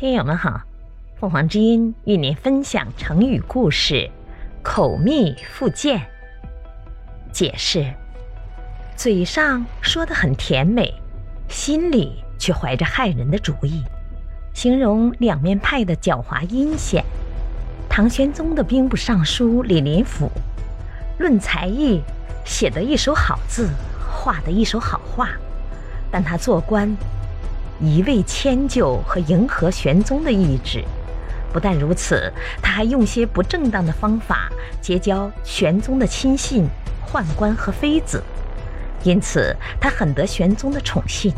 听友们好，凤凰之音与您分享成语故事“口蜜腹剑”。解释：嘴上说的很甜美，心里却怀着害人的主意，形容两面派的狡猾阴险。唐玄宗的兵部尚书李林甫，论才艺，写得一手好字，画得一手好画，但他做官。一味迁就和迎合玄宗的意志，不但如此，他还用些不正当的方法结交玄宗的亲信、宦官和妃子，因此他很得玄宗的宠信，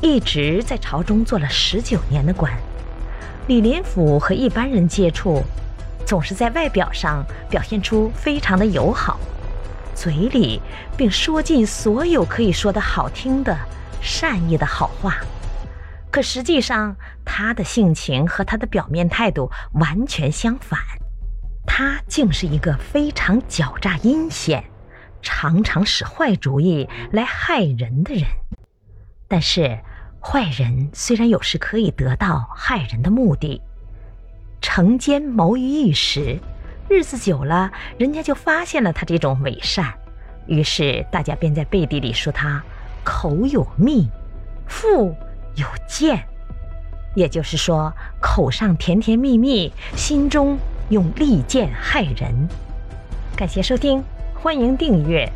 一直在朝中做了十九年的官。李林甫和一般人接触，总是在外表上表现出非常的友好，嘴里并说尽所有可以说的好听的、善意的好话。可实际上，他的性情和他的表面态度完全相反，他竟是一个非常狡诈阴险、常常使坏主意来害人的人。但是，坏人虽然有时可以得到害人的目的，成奸谋于一时，日子久了，人家就发现了他这种伪善，于是大家便在背地里说他口有蜜，腹。有剑，也就是说，口上甜甜蜜蜜，心中用利剑害人。感谢收听，欢迎订阅，